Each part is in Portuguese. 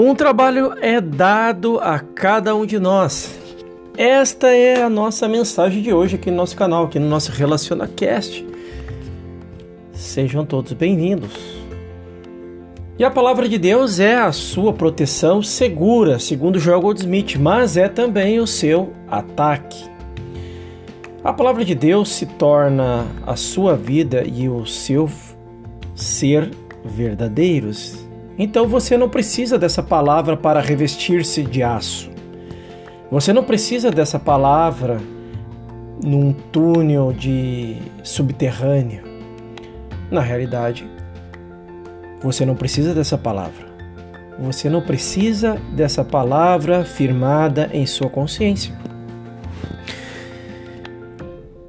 Um trabalho é dado a cada um de nós. Esta é a nossa mensagem de hoje aqui no nosso canal, aqui no nosso RelacionaCast. Sejam todos bem-vindos. E a palavra de Deus é a sua proteção segura, segundo Joel Goldsmith, mas é também o seu ataque. A palavra de Deus se torna a sua vida e o seu ser verdadeiros então você não precisa dessa palavra para revestir-se de aço. Você não precisa dessa palavra num túnel de subterrâneo. Na realidade, você não precisa dessa palavra. Você não precisa dessa palavra firmada em sua consciência.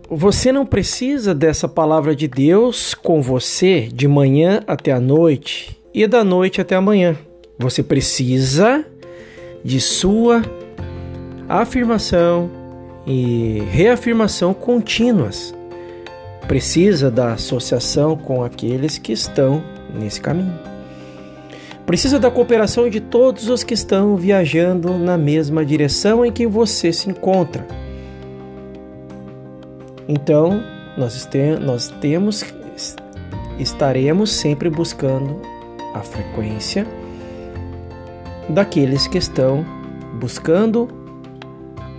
Você não precisa dessa palavra de Deus com você de manhã até a noite e da noite até amanhã. Você precisa de sua afirmação e reafirmação contínuas. Precisa da associação com aqueles que estão nesse caminho. Precisa da cooperação de todos os que estão viajando na mesma direção em que você se encontra. Então, nós, temos, estaremos sempre buscando a frequência daqueles que estão buscando,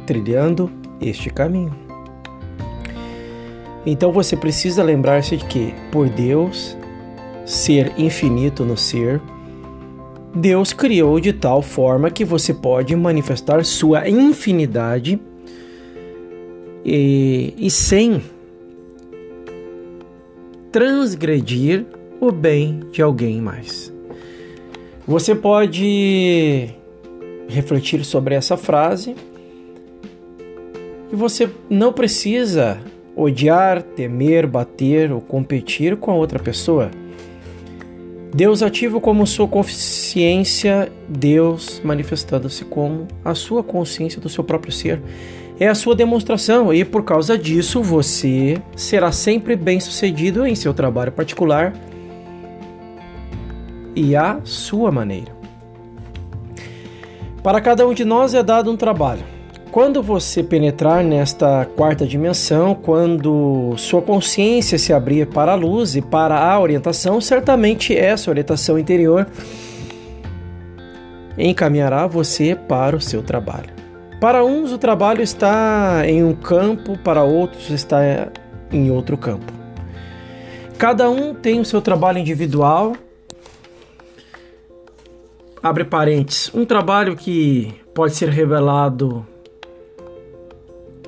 trilhando este caminho. Então você precisa lembrar-se de que, por Deus ser infinito no ser, Deus criou de tal forma que você pode manifestar sua infinidade e, e sem transgredir o bem de alguém mais. Você pode refletir sobre essa frase e você não precisa odiar, temer, bater ou competir com a outra pessoa. Deus ativo como sua consciência, Deus manifestando-se como a sua consciência do seu próprio ser. É a sua demonstração e por causa disso você será sempre bem sucedido em seu trabalho particular e à sua maneira. Para cada um de nós é dado um trabalho. Quando você penetrar nesta quarta dimensão, quando sua consciência se abrir para a luz e para a orientação, certamente essa orientação interior encaminhará você para o seu trabalho. Para uns, o trabalho está em um campo, para outros, está em outro campo. Cada um tem o seu trabalho individual abre parênteses, um trabalho que pode ser revelado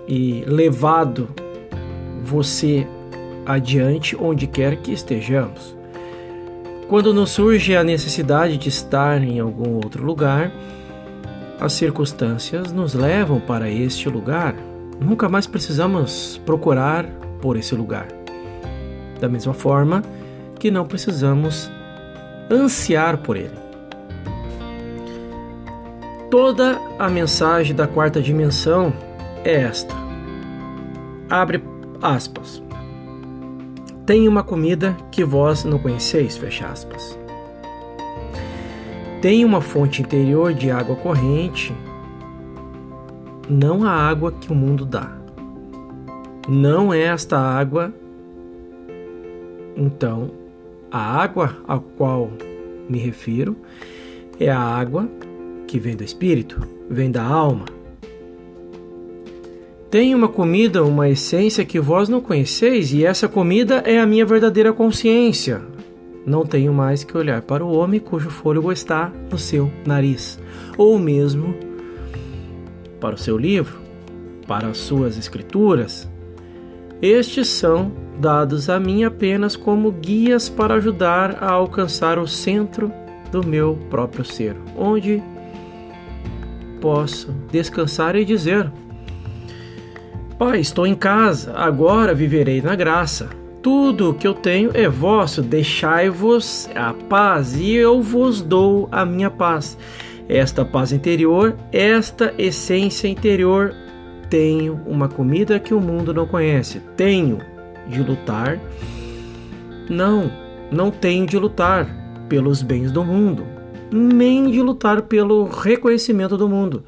e levado você adiante onde quer que estejamos. Quando nos surge a necessidade de estar em algum outro lugar, as circunstâncias nos levam para este lugar. Nunca mais precisamos procurar por esse lugar. Da mesma forma que não precisamos ansiar por ele. Toda a mensagem da quarta dimensão é esta. Abre aspas. Tem uma comida que vós não conheceis, fecha aspas. Tem uma fonte interior de água corrente, não a água que o mundo dá. Não é esta água. Então, a água a qual me refiro é a água que vem do espírito, vem da alma. Tem uma comida, uma essência que vós não conheceis, e essa comida é a minha verdadeira consciência. Não tenho mais que olhar para o homem cujo fôlego está no seu nariz, ou mesmo para o seu livro, para as suas escrituras. Estes são dados a mim apenas como guias para ajudar a alcançar o centro do meu próprio ser, onde posso descansar e dizer: Pai, estou em casa, agora viverei na graça. Tudo o que eu tenho é vosso, deixai-vos a paz, e eu vos dou a minha paz. Esta paz interior, esta essência interior, tenho uma comida que o mundo não conhece. Tenho de lutar? Não, não tenho de lutar pelos bens do mundo. Nem de lutar pelo reconhecimento do mundo.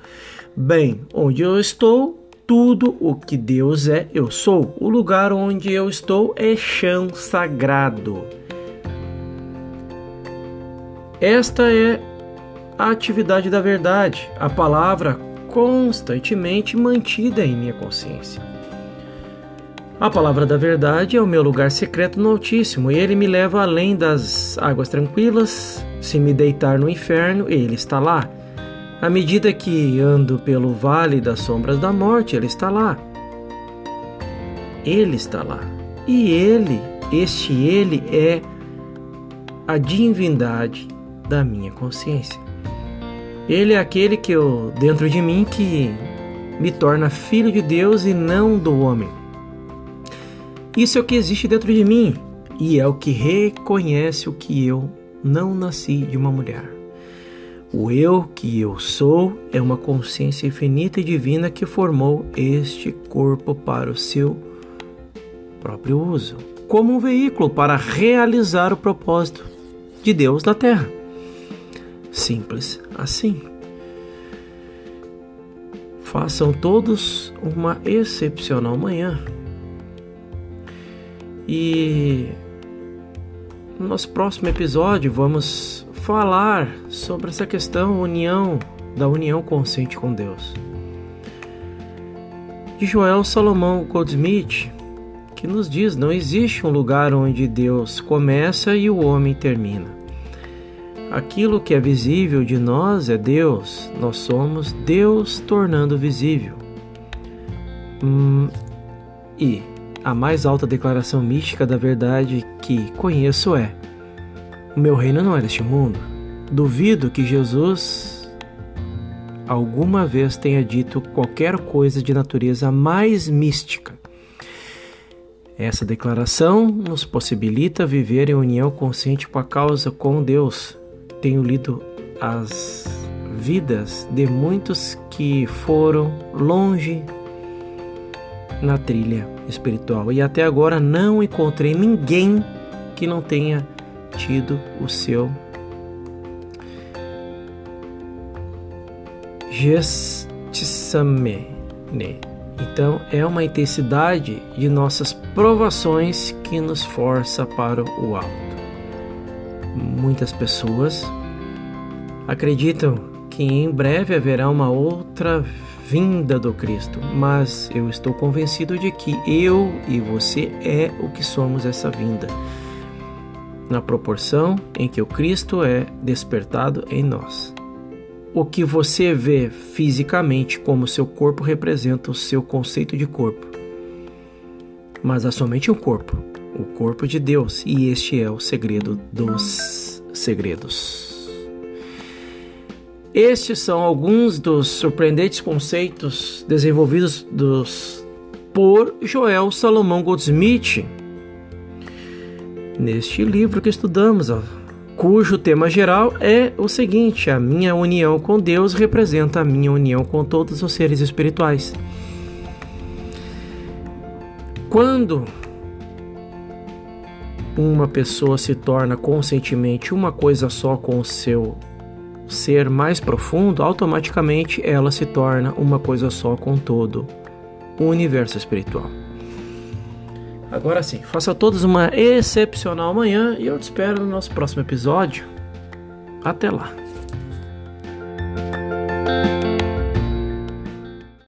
Bem, onde eu estou, tudo o que Deus é, eu sou. O lugar onde eu estou é chão sagrado. Esta é a atividade da verdade, a palavra constantemente mantida em minha consciência. A palavra da verdade é o meu lugar secreto no Altíssimo, e ele me leva além das águas tranquilas. Se me deitar no inferno, ele está lá. À medida que ando pelo vale das sombras da morte, ele está lá. Ele está lá. E ele, este ele é a divindade da minha consciência. Ele é aquele que eu dentro de mim que me torna filho de Deus e não do homem. Isso é o que existe dentro de mim e é o que reconhece o que eu não nasci de uma mulher. O eu que eu sou é uma consciência infinita e divina que formou este corpo para o seu próprio uso, como um veículo para realizar o propósito de Deus na Terra. Simples assim. Façam todos uma excepcional manhã. E no nosso próximo episódio vamos falar sobre essa questão união da união consciente com Deus. De Joel Salomão Goldsmith, que nos diz: não existe um lugar onde Deus começa e o homem termina. Aquilo que é visível de nós é Deus, nós somos Deus tornando visível. Hum, e a mais alta declaração mística da verdade que conheço é: O meu reino não é deste mundo. Duvido que Jesus alguma vez tenha dito qualquer coisa de natureza mais mística. Essa declaração nos possibilita viver em união consciente com a causa com Deus. Tenho lido as vidas de muitos que foram longe na trilha espiritual e até agora não encontrei ninguém que não tenha tido o seu gestissamene. Então é uma intensidade de nossas provações que nos força para o alto. Muitas pessoas acreditam que em breve haverá uma outra vinda do Cristo, mas eu estou convencido de que eu e você é o que somos essa vinda, na proporção em que o Cristo é despertado em nós. O que você vê fisicamente como seu corpo representa o seu conceito de corpo, mas há somente um corpo, o corpo de Deus, e este é o segredo dos segredos. Estes são alguns dos surpreendentes conceitos desenvolvidos dos, por Joel Salomão Goldsmith neste livro que estudamos, ó, cujo tema geral é o seguinte: a minha união com Deus representa a minha união com todos os seres espirituais. Quando uma pessoa se torna conscientemente uma coisa só com o seu ser mais profundo, automaticamente ela se torna uma coisa só com todo o universo espiritual. Agora sim, faça a todos uma excepcional manhã e eu te espero no nosso próximo episódio. Até lá!